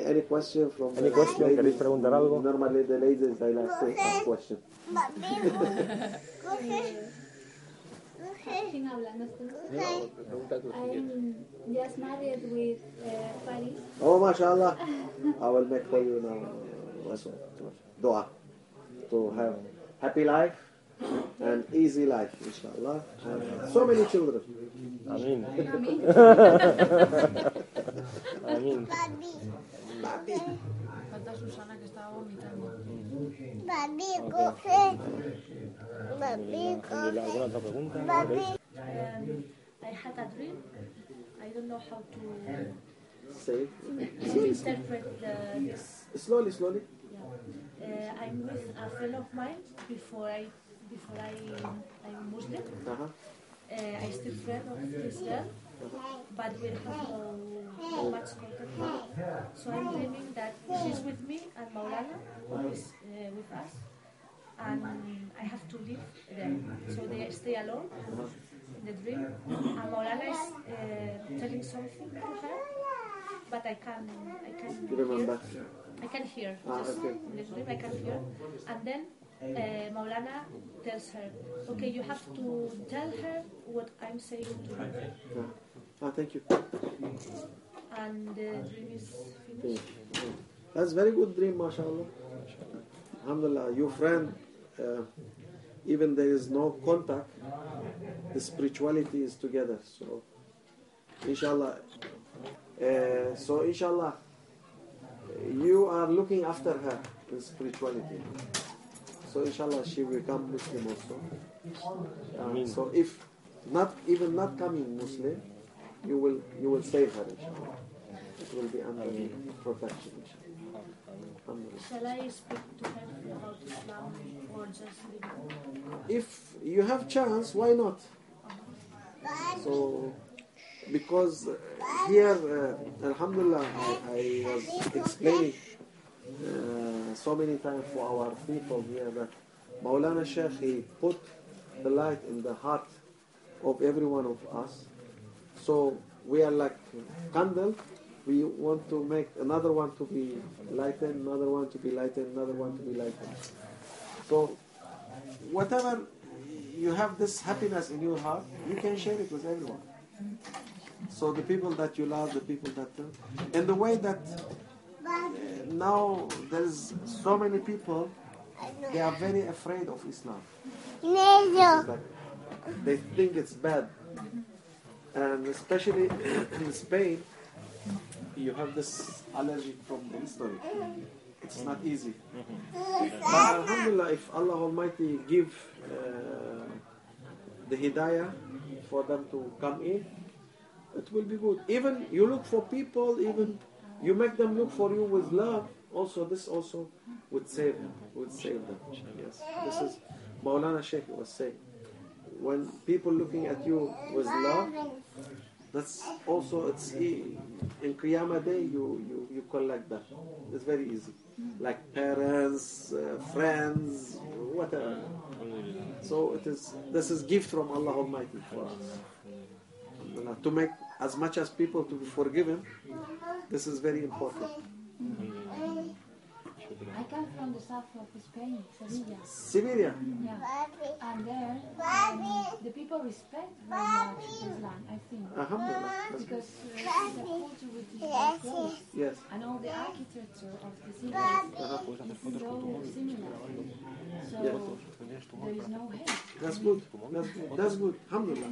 Any any question from Any the question? ladies? ¿Queréis preguntar algo? Normally the ladies they like to ask question. Sin hablando I'm just married with uh, Faris. Oh, mashallah. I will make for you now. Listen, dua to have happy life and easy life, inshallah. And so many children. Amén. Amén. Falta Susana que estaba vomitando. Papi, coge. Papi, Alhamdulillah, ¿Alguna otra pregunta? Papi. ¿Queréis? I had a dream. I don't know how to, Say to interpret the, this. slowly, slowly. Yeah. Uh, I'm with a friend of mine before I before I I'm Muslim. Uh-huh. Uh, I still friend of this girl, but we have no, no much contact. now. So I'm dreaming that she's with me and Maulana is uh, with us, and I have to leave them. So they stay alone in the dream, and Maulana is uh, telling something to her, but I can I can hear. I can hear. Ah, just in the dream I can hear. And then uh, Maulana tells her, okay, you have to tell her what I'm saying to you. Ah, thank you. And the dream is finished. That's very good dream, mashallah. Alhamdulillah, your friend, uh, even there is no contact, the spirituality is together. So, inshallah. Uh, so, inshallah, you are looking after her in spirituality. So, inshallah, she will become Muslim also. Uh, so, if not even not coming Muslim, you will you will save her, inshallah. It will be under protection, inshallah. Alhamdulillah. Shall I speak to her about Islam or just leave if you have chance, why not? So, because uh, here, uh, Alhamdulillah, I, I was explaining uh, so many times for our people here that Maulana Sheikh, he put the light in the heart of every one of us. So we are like candle. We want to make another one to be lightened, another one to be lightened, another one to be lightened. So whatever you have this happiness in your heart, you can share it with everyone. So the people that you love, the people that, uh, in the way that now there's so many people, they are very afraid of Islam. Like they think it's bad, and especially in Spain, you have this allergy from the history. It's not easy. But Alhamdulillah, if Allah Almighty give uh, the hidayah for them to come in, it will be good. Even you look for people, even you make them look for you with love. Also, this also would save him, would save them. Yes, this is Maulana Sheikh was saying. When people looking at you with love, that's also it's in Qiyamah day you, you you collect that. It's very easy, like parents, uh, friends, whatever. So it is. This is gift from Allah Almighty for us. To make as much as people to be forgiven, this is very important. Mm-hmm. I come from the south of Spain, Sevilla. Siberia. Yeah. And there, um, the people respect very much Islam, I think. Alhamdulillah. Because uh, the culture which is very close. Yes. And all the architecture of the city is so similar. So there is no hate. That's good. That's good. That's good. Alhamdulillah.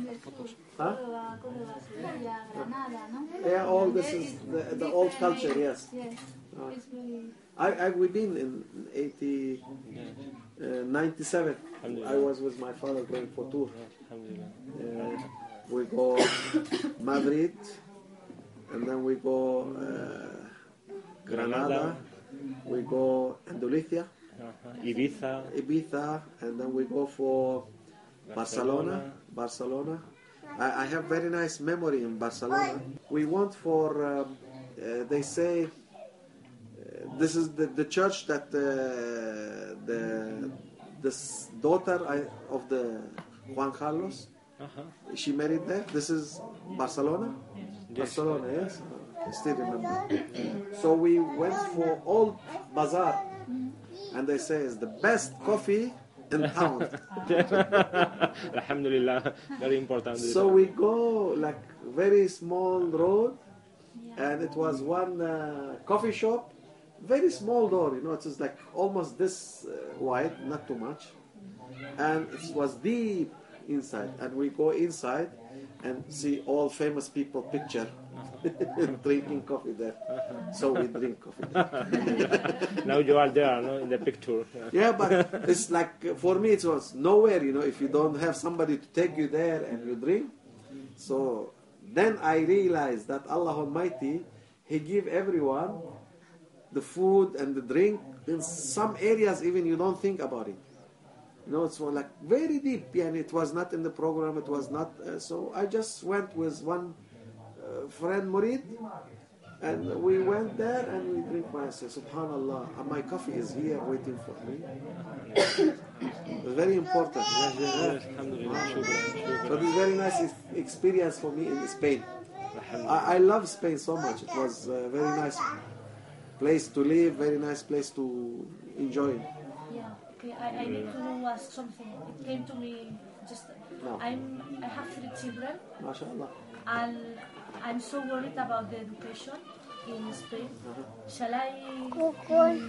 Huh? Córdoba, Córdoba, Sevilla, Granada, no? Yeah, all this is the, the old culture. Yes. Yes. Uh, It's very... I, I we've been in 80, uh, 97. I was with my father going for tour. Uh, we go Madrid, and then we go uh, Granada. We go Andalusia, Ajá. Ibiza. Ibiza, and then we go for Barcelona. Barcelona. I, I have very nice memory in Barcelona. We went for. Um, uh, they say this is the, the church that uh, the this daughter I, of the Juan Carlos Ajá. she married there. This is Barcelona. Barcelona, yes. I still remember. So we went for old bazaar, and they say it's the best coffee in town. Alhamdulillah, very important. So we go like very small road, and it was one uh, coffee shop, very small door. You know, it was like almost this uh, wide, not too much, and it was deep inside. And we go inside and see all famous people picture drinking coffee there. So we drink coffee. There. now you are there, no, in the picture. Yeah, but it's like for me it was nowhere, you know, if you don't have somebody to take you there and you drink. So then I realized that Allah Almighty, He give everyone the food and the drink in some areas even you don't think about it. You know, it's more like very deep, and it was not in the program. It was not. Uh, so I just went with one uh, friend, Murid, and we went there and we drink my say, Subhanallah, and my coffee is here waiting for me. it's very important. This is very nice experience for me in Spain. I, I love Spain so much. It was a very nice place to live, very nice place to enjoy. Yeah. Okay. I, I need to ask something. It came to me just. No. I'm. I have three children, MashaAllah. and I'm so worried about the education in Spain. Shall I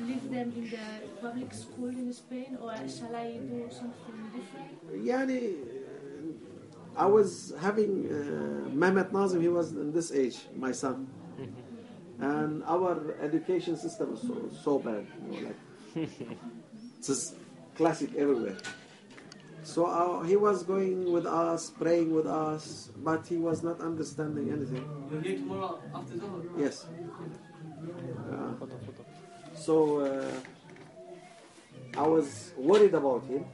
leave them in the public school in Spain, or shall I do something different? Yani, I was having uh, Mehmet Nazim, he was in this age, my son. And our education system is so, so bad. You know, like, it's just classic everywhere. So uh, he was going with us, praying with us, but he was not understanding anything. You're here tomorrow after Zohar? Yes. Uh, so uh, I was worried about him.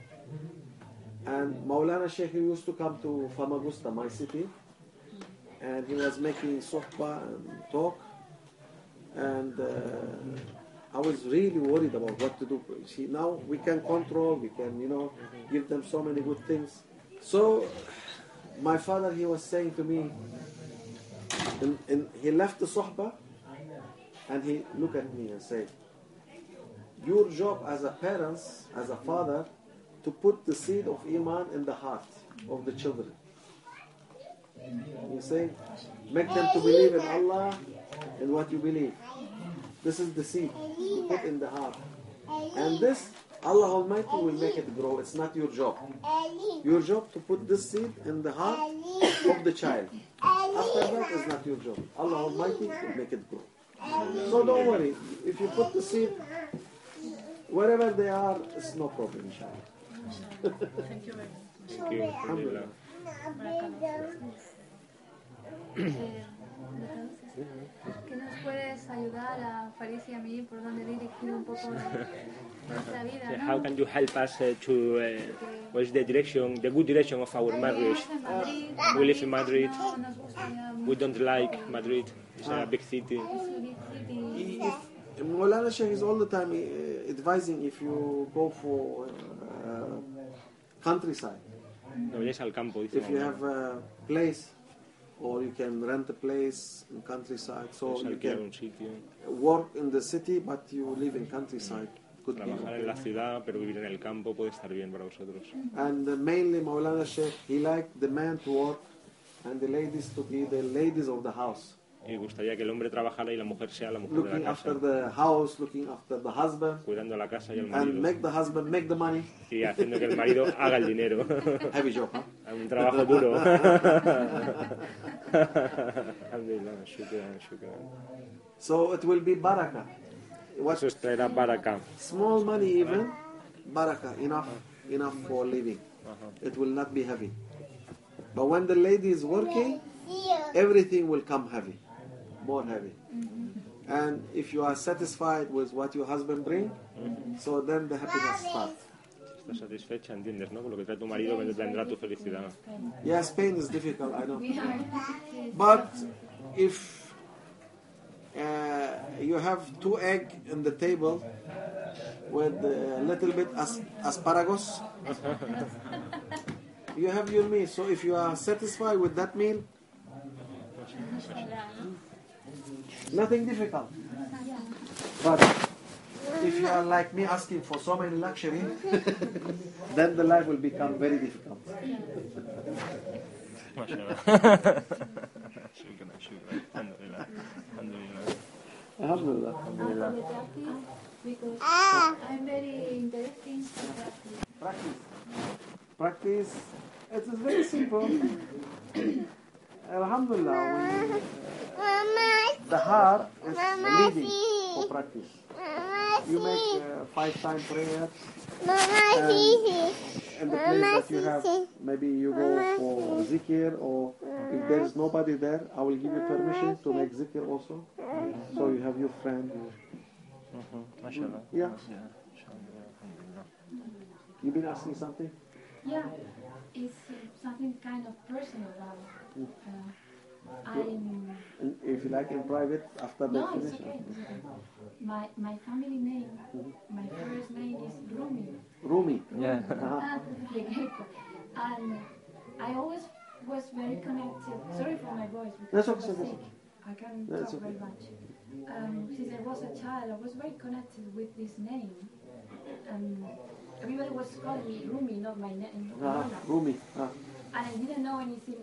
And Maulana Sheikh he used to come to Famagusta, my city, and he was making sohbah and talk. And uh, I was really worried about what to do. See, now we can control, we can, you know, give them so many good things. So my father, he was saying to me, and, and he left the sohbah and he looked at me and said, Your job as a parent, as a father, to put the seed of Iman in the heart of the children. You say, make them to believe in Allah and what you believe. This is the seed you put in the heart. And this, Allah Almighty will make it grow. It's not your job. Your job to put this seed in the heart of the child. After that is not your job. Allah Almighty will make it grow. So don't worry. If you put the seed wherever they are, it's no problem, inshallah. Thank you very much. Thank you, Alhamdulillah. ¿Qué nos puedes ayudar a Faris y a mí por dónde dirigir un poco nuestra vida? how ¿no? can you help us uh, to uh, what is the direction, the good direction of our marriage? Madrid, We live in Madrid. We don't like Madrid. It's a big city. su big city. If Maulana Sheikh is all the time uh, advising if you go for uh, countryside, No vayáis al campo, dice. if you have a place or you can rent a place in countryside, so you can work in the city but you live in countryside. Could be trabajar en la ciudad, pero vivir en el campo puede estar bien para vosotros. And uh, mainly Maulana Sheikh, he liked the man to work and the ladies to be the ladies of the house. Y gustaría que el hombre trabajara y la mujer sea la mujer de after the house, looking after the husband, cuidando la casa y el and marido. make the husband make the money. Y haciendo que el marido haga el dinero. Heavy job, huh? un trabajo duro. Alhamdulillah, shukran, shukran. So it will be baraka. What Eso traerá para acá. small money even, baraka, enough, enough for living. Uh-huh. It will not be heavy. But when the lady is working, everything will come heavy, more heavy. Mm-hmm. And if you are satisfied with what your husband bring, mm-hmm. so then the happiness starts. Estás satisfecha, entiendes, ¿no? Con lo que trae tu marido vendrá tu felicidad. Yeah, Spain is difficult, I know. But if uh, you have two egg in the table with a little bit as- asparagus, you have your meal. So if you are satisfied with that meal, Nothing difficult. But if you are like me asking for so many luxury, then the life will become very difficult. Alhamdulillah. Alhamdulillah. Because I'm very interested Practice. Practice. It is very simple. Alhamdulillah. We, uh, the heart is leading for practice. Mama, you see. make uh, five time prayers. Mama, and, see. And the Mama, place that you have, maybe you go Mama, for see. zikir or if there is nobody there, I will give you permission to make zikir also. So you have your friend. Mm-hmm. Yeah. You've been asking something? Yeah. It's something kind of personal. Uh, I'm If you like in private after the no, it's finish. okay. It's okay. My my family name, my first name is Rumi. Rumi. Yeah. Uh-huh. and I always was very connected. Sorry for my voice because That's I okay, was that's sick. I can't That's talk very much. Um, since I was a child, I was very connected with this name. And everybody was calling me Rumi, not my name. Uh-huh. Rumi. Uh, And I didn't know anything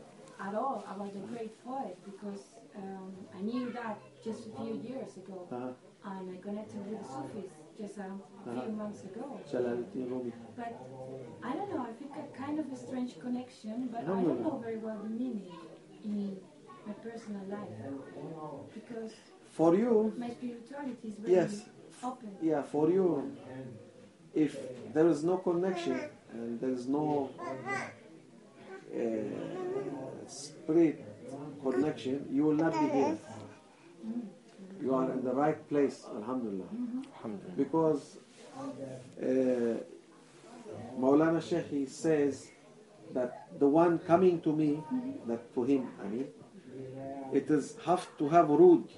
at all about the great poet because um, I knew that just a few years ago. uh-huh. And I connected with the Sufis just a few months ago. But I don't know, I think a kind of a strange connection, but I No, don't no. know very well the meaning in my personal life. Because For you, my spirituality is very yes. open. Yeah, for you, if there is no connection and there is no spirit connection, you will not be here. You are in the right place, alhamdulillah. alhamdulillah. Because uh, Maulana Sheikh he says that the one coming to me, that for him, I mean, it is have to have root,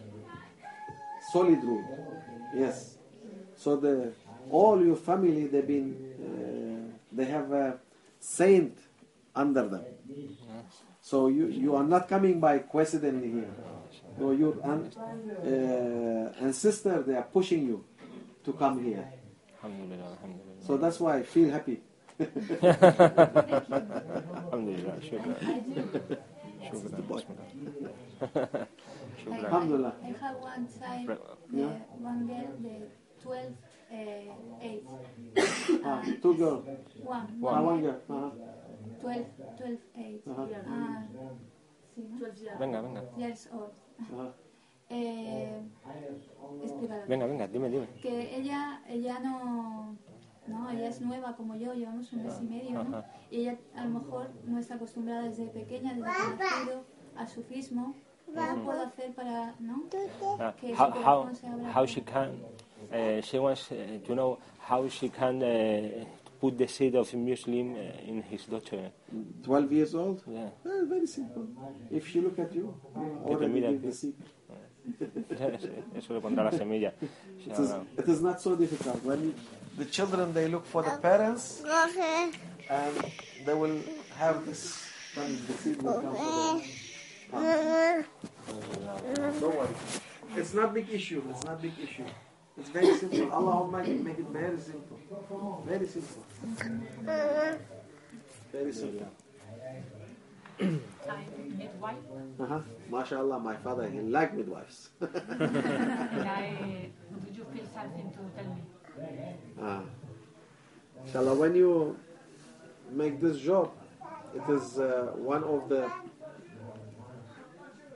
solid root. Yes. So the all your family, they've been, uh, they have a saint under them. So you, you are not coming by coincidentally here. So your aunt uh, sister they are pushing you to come here. So that's why I feel happy. Alhamdulillah, shukran. Shukran. Alhamdulillah. I have one child, yeah. one girl, the 12, uh, 8. ah, two girls. One. One, one girl. Uh-huh. 12, 12 age. Uh-huh. And, sí, ¿no? venga venga years old. Uh-huh. Eh, venga venga dime dime Que ella, ella no, no, ella es nueva como yo, llevamos un mes y medio, ¿no? Ajá. Y ella a lo mejor no está acostumbrada desde pequeña, desde nacido, al sufismo. ¿Cómo puedo hacer para, no? Uh, Que how, su how, corazón se abra. how she can uh, she wants uh, to know how she can uh, put the seed of a Muslim uh, in his daughter 12 years old? yeah. Eh, very simple. If she look at you, te already mira give a the seed. eso le pondrá la semilla It is, it is not so difficult. When you, the children they look for the parents and they will have this. Then the seed will come to them. Don't worry. It's not big issue. It's not big issue. It's very simple. Allah Almighty make it very simple. Very simple. Very simple. I'm midwife, Uh-huh. MashaAllah, my father, he like midwives. I, do you feel something to tell me? Ah. Inshallah, when you make this job, it is uh, one of the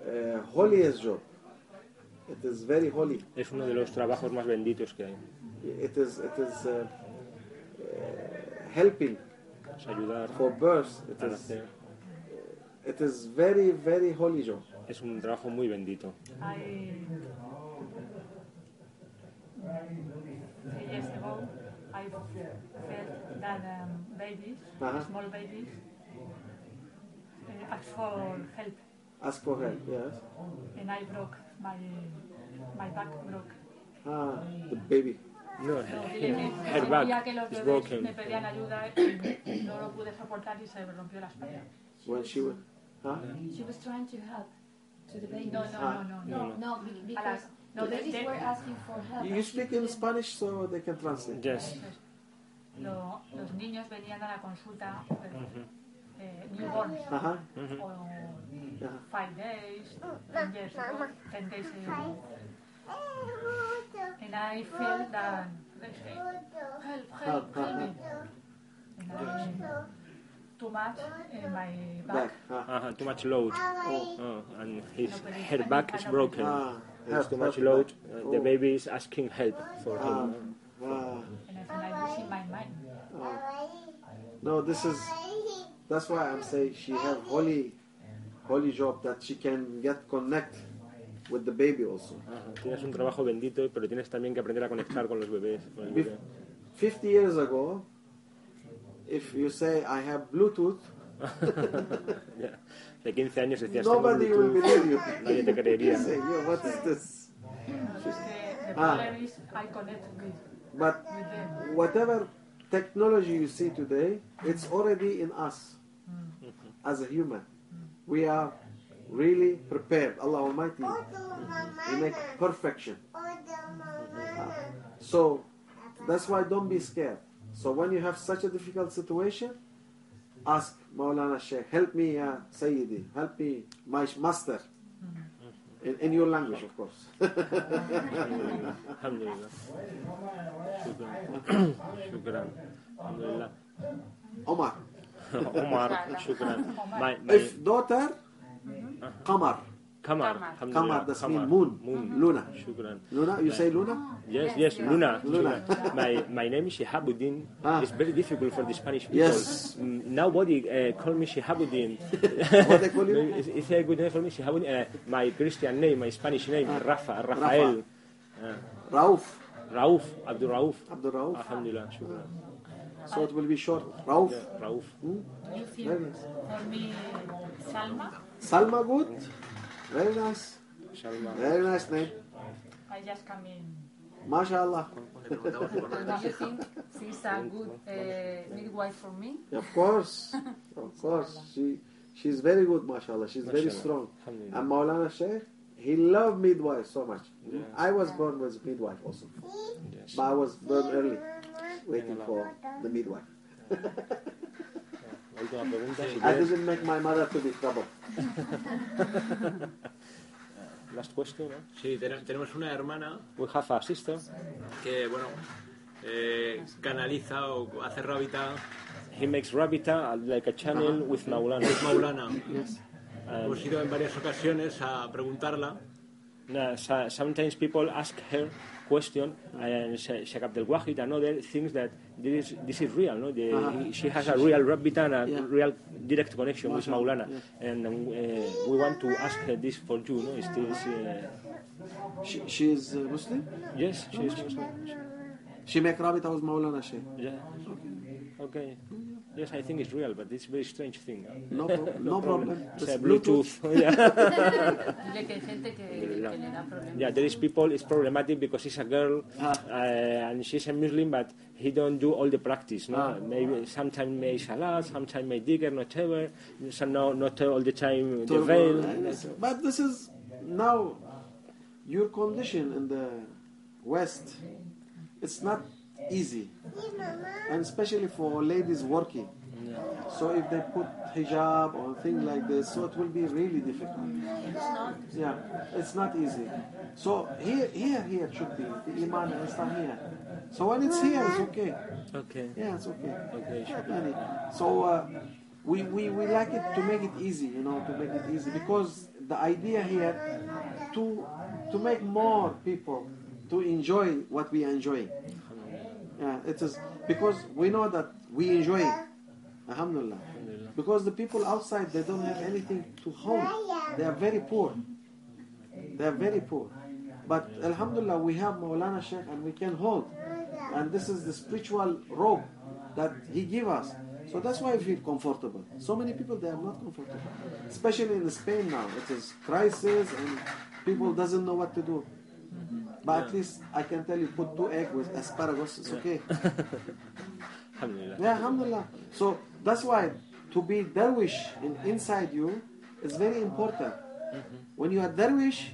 uh, holiest job. It is very holy. es uno de los trabajos más benditos que hay It is it is uh, uh, helping es ayudar for birth. It a is nacer it is very very holy job. es un trabajo muy bendito I, three years ago, I felt that um, babies, small babies, uh, asked for help, Ask for help. Yes. and I broke my my back broke. Ah, the baby. no, So, dile que her back que is broken me pedían ayuda no lo pude soportar y se rompió la espalda. When she was, huh? She was trying to help to the baby. No, no, no, no. No, no. no, be- because No, the they- were asking for help. You speak in Spanish so they can translate. Yes. Lo- los niños venían a la consulta eh, newborns Uh-huh. o Yeah. five days, ten years ago, ten days ago. And I felt that they say, help, help, Help, help me. And I, too much in my Back. back. Uh, Uh-huh, too much load. Oh, and his No, but it's her back is broken. Ah, There's too much load. help. Uh, the Oh. baby is asking help for Ah. him. ah. And I feel like losing my mind. No, this is that's why I'm saying she have holy holy job that she can get connect with the baby also. Ajá, Tienes un trabajo bendito, pero tienes también que aprender a conectar con los bebés. con Bef- 50 years ago, if you say I have Bluetooth, Ya. De 15 años decías "Tengo nobody will believe you. Nadie te creería. say, yo, what is this? The, the Ah. problem is I connect with, But with them. whatever technology you see today, it's already in us Mm. as a human. We are really prepared. Allah Almighty, He make perfection. So that's why don't be scared. So when you have such a difficult situation, ask Maulana Sheikh, help me, ya Sayyidi, help me, my master. In, in your language, of course. Alhamdulillah. Shukran. Shukran. Alhamdulillah. Omar. Omar, shukran. My, my If daughter, Qamar. Kamar. Kamar. Alhamdulillah. Qamar, that's Kamar. mean moon. Moon. Luna. Shukran. Luna, you say Luna? Yes, yes, Luna. Luna. my my name is Shihabuddin. Ah. It's very difficult for the Spanish people. Yes. Mm, Nobody uh, call me Shihabuddin. What they call you? it's, it's a good name for me, Shihabuddin. Uh, my Christian name, my Spanish name, Rafa, Rafael. Uh, Rauf. Rauf, Abdul Rauf. Abdul Rauf. Alhamdulillah, shukran. So it will be short. Rauf. Yeah, Rauf. You Very nice. for me, Salma, Salma good. Very nice. Shalom. Very nice name. I just come in. MashaAllah. Do you think she's a good uh, midwife for me? Of course. Of course. She she's very good, mashallah. She's very strong. And Maulana Sheikh, he loved midwife so much. Yeah. I was born with midwife also. Yes. But I was born early, waiting for the midwife. La última pregunta, si I didn't make my mother to be trouble. Last question, no? Sí, ten- tenemos una hermana We have a sister. que, bueno, eh, canaliza o hace rabita He makes Rabita uh, like a channel with Maulana. Maulana. Yes. Hemos ido en varias ocasiones a preguntarla so- sometimes people ask her question and She- Sheikh Abdel Wahid and other things that this is, this is real, no? The, Uh-huh. She has a real Rabita and a Yeah. real direct connection with Maulana. And um, uh, we want to ask her this for you, no? Is this, uh, She, she is uh, Muslim? yes, she is Muslim. She make rabita with Maulana Sheikh. Yeah. Okay. Yes, I think it's real, but it's a very strange thing. No, pro- no problem. It's It's a Bluetooth. yeah. Dile que hay gente que, que le da problemas. Yeah, there is people. It's problematic because she's a girl Ah. uh, and she's a Muslim, but he don't do all the practice. No, Ah. maybe sometimes make salat, sometimes make zikir, not ever. So no, not all the time the veil. But this is now your condition in the West. It's not easy, and especially for ladies working. So if they put hijab or things like this, so it will be really difficult. Yeah, it's not easy. So here, here, here it should be the iman is not here. So when it's here, it's okay. Okay. Yeah, it's okay. Okay, sure. Yani, So uh, we, we, we like it to make it easy, you know, to make it easy because the idea here to to make more people to enjoy what we are enjoying. Yeah, it is because we know that we enjoy it. Alhamdulillah. Because the people outside they don't have anything to hold. They are very poor. They are very poor. But Alhamdulillah we have Maulana Sheikh and we can hold. And this is the spiritual robe that he give us. So that's why we feel comfortable. So many people they are not comfortable. Especially in Spain now. It is crisis and people doesn't know what to do. Mm-hmm. But at least I can tell you put two egg with asparagus, it's okay. Alhamdulillah. Yeah, alhamdulillah. So that's why to be dervish in, inside you is very important. Mm-hmm. When you are darwish,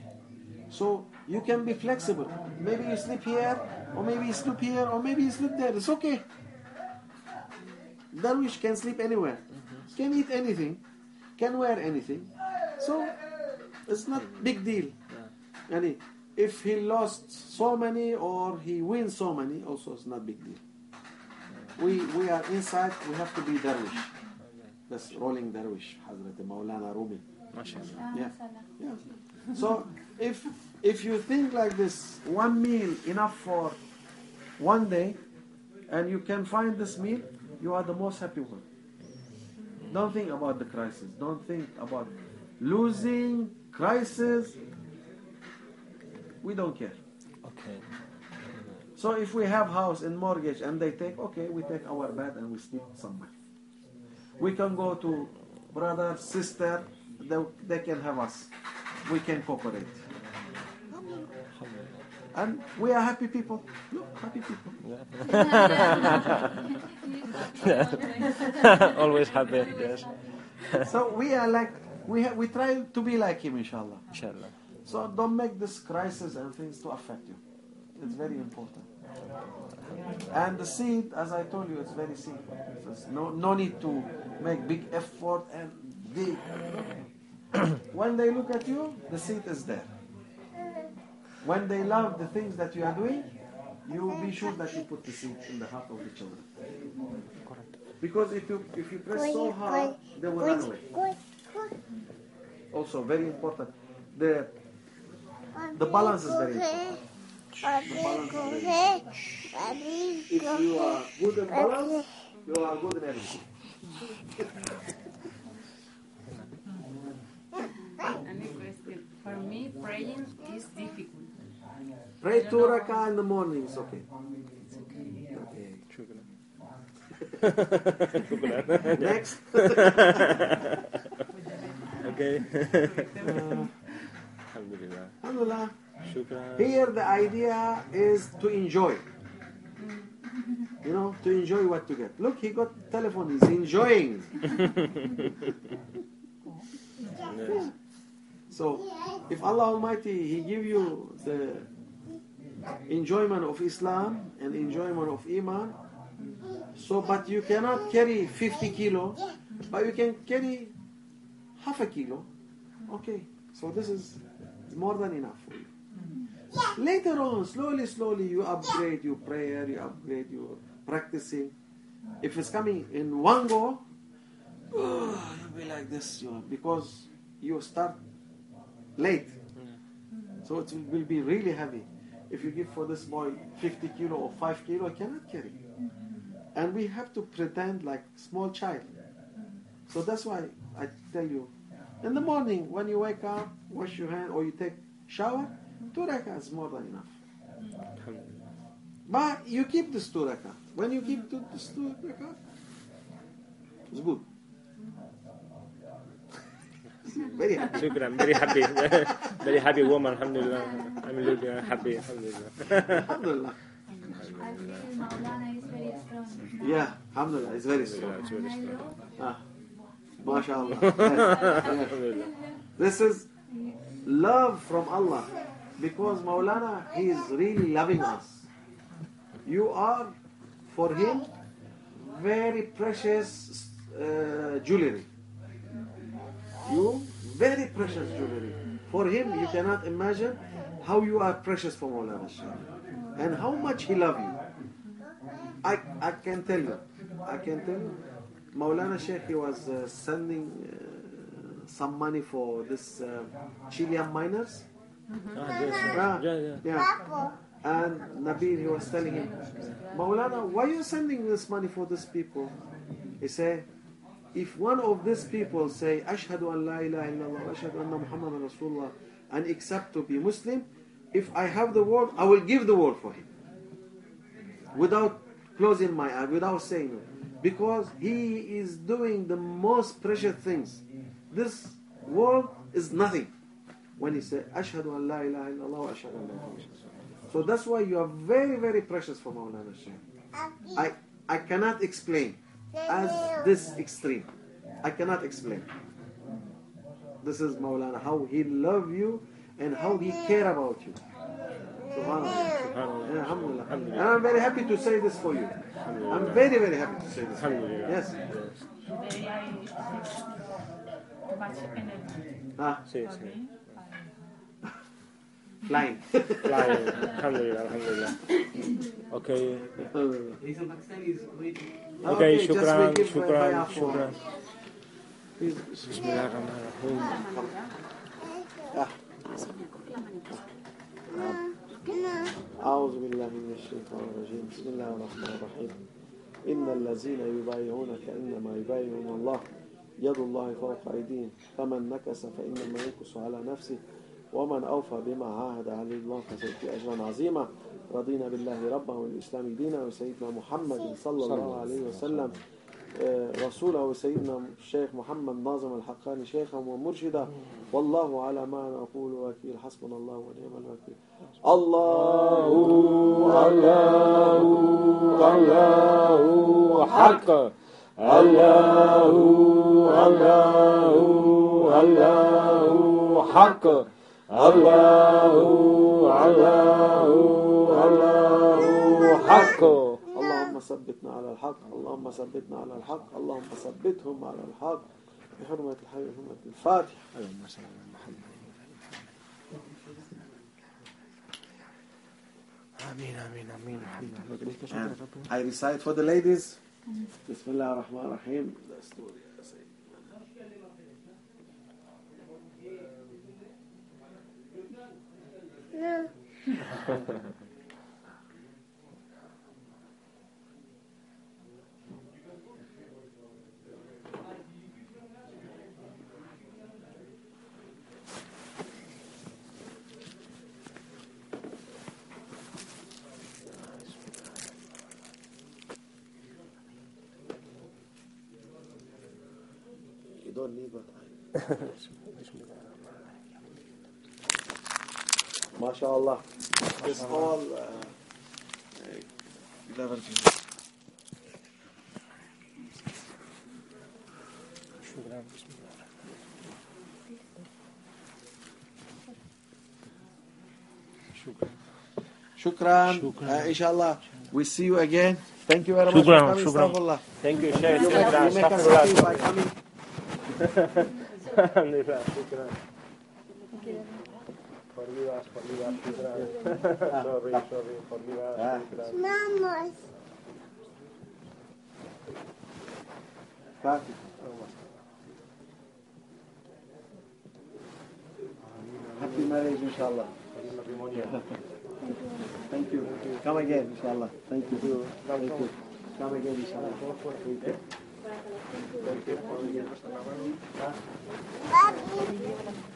so you can be flexible. Maybe you sleep here, or maybe you sleep here, or maybe you sleep there. It's okay. Darwish can sleep anywhere, mm-hmm. can eat anything, can wear anything. So it's not mm-hmm. big deal. Yani, if he lost so many or he wins so many, also it's not big deal. We we are inside. We have to be darwish. That's whirling darwish, Hazrat Maulana Rumi. MashaAllah. Yeah. Yeah. So if if you think like this, one meal enough for one day, and you can find this meal, you are the most happy one. Don't think about the crisis. Don't think about losing crisis. We don't care. Okay. So if we have house and mortgage and they take, okay, we take our bed and we sleep somewhere. We can go to brother, sister, they, they can have us. We can cooperate. And we are happy people. Look, happy people. Always happy, yes. So we are like, we, ha- we try to be like him, inshallah. Inshallah. So don't make this crisis and things to affect you. It's very important. And the seed, as I told you, it's very simple. There's no, no need to make big effort and dig. when they look at you, the seed is there. When they love the things that you are doing, you be sure that you put the seed in the heart of the children. Because if you if you press so hard, they will run away. Also, very important. The the balance is very important. If you are good in balance, you are good in everything. Any question? For me, praying is difficult. Pray two rakah in the morning, it's okay. Shukran. Next. okay. Alhamdulillah. Here the idea is to enjoy. You know, to enjoy what to get. Look, he got telephone. He's enjoying. So, if Allah Almighty He give you the enjoyment of Islam and enjoyment of Iman, so but you cannot carry 50 kilo, but you can carry half a kilo. Okay, so this is more than enough for you. Later on, slowly, slowly, you upgrade your prayer, you upgrade your practicing. If it's coming in one go, oh, you'll be like this, you know, because you start late. So it will be really heavy. If you give for this boy 50 kilo or 5 kilo, he cannot carry. And we have to pretend like small child. So that's why I tell you, in the morning when you wake up, wash your hand or you take shower, two rakah is more than enough. But you keep this two rakah. When you keep two, this two rakah, it's good. Very happy. Shukran. Very happy. Very happy woman. Alhamdulillah. I'm looking happy. Alhamdulillah. Alhamdulillah. I feel Maulana is very strong. Yeah, Alhamdulillah, it's very strong. It's very strong. Ah, MashaAllah. Yes, yes. This is love from Allah because Maulana, he is really loving us. You are, for him, very precious uh, jewelry. You, very precious jewelry. For him, you cannot imagine how you are precious for Maulana Shaykh and how much he loves you. I, I can tell you, I can tell you, Maulana Sheikh, he was uh, sending uh, some money for this uh, Chilean miners. Ah, yes, Ah, yeah, yeah. yeah. And Nabil, he was telling him, Maulana, why are you sending this money for these people? He said, if one of these people say, Ashhadu an la ilaha illallah, ashhadu anna Muhammadan Rasulullah, and accept to be Muslim, if I have the word, I will give the word for him. Without closing my eye, without saying it. Because he is doing the most precious things. This world is nothing. When he said, Ashhadu an la ilaha illallah wa ashhadu Rasulullah. So that's why you are very, very precious for Maulana Shaykh. I, I cannot explain as this extreme. I cannot explain. This is Maulana, how he love you and how he care about you. Subhanallah. Subhanallah. Yeah, Alhamdulillah. And I'm very happy to say this for you. I'm very, very happy to say this. For you. Alhamdulillah. Yes. Today I too much energy Ah, Sí, sí. flying. Flying. Alhamdulillah, alhamdulillah. Okay. He's in Pakistan, he's waiting. Okay, shukran, shukran, shukran. Bismillahirrahmanirrahim. أعوذ بالله من الشيطان الرجيم. بسم الله الرحمن الرحيم. إن الذين يبايعونك إنما يبايعون الله. يد الله فوق أيديهم. فمن نكس فإنما ينكس على نفسه. ومن أوفى بما عاهد عليه الله فسيؤتي أجرا عظيما. رضينا بالله ربا والإسلام دينا وسيدنا محمد صلى الله عليه وسلم. رسوله سيدنا الشيخ محمد ناظم الحقاني شيخا ومرشدا والله على ما نقول وكيل حسبنا الله ونعم الوكيل الله الله الله حق الله الله الله حق الله الله الله حق ثبتنا على الحق. اللهم ثبتنا على الحق. اللهم ثبتهم على الحق. بحرمة الحي وحرمة الفاتحة. آمين آمين آمين. And I recite for the ladies. Bismillah ar-Rahman ar-Rahim the story I say. You inshallah. It's all uh, uh, 11. Shukran. Shukran. Uh, inshallah, we see you again. Thank you very much Shukran. for. Shukran. Thank you, Shukran. You Shukran sorry, sorry, Happy marriage, inshallah. Thank you. Come again, inshallah. Thank you. Thank you. Come again, inshallah. Thank you. Thank you.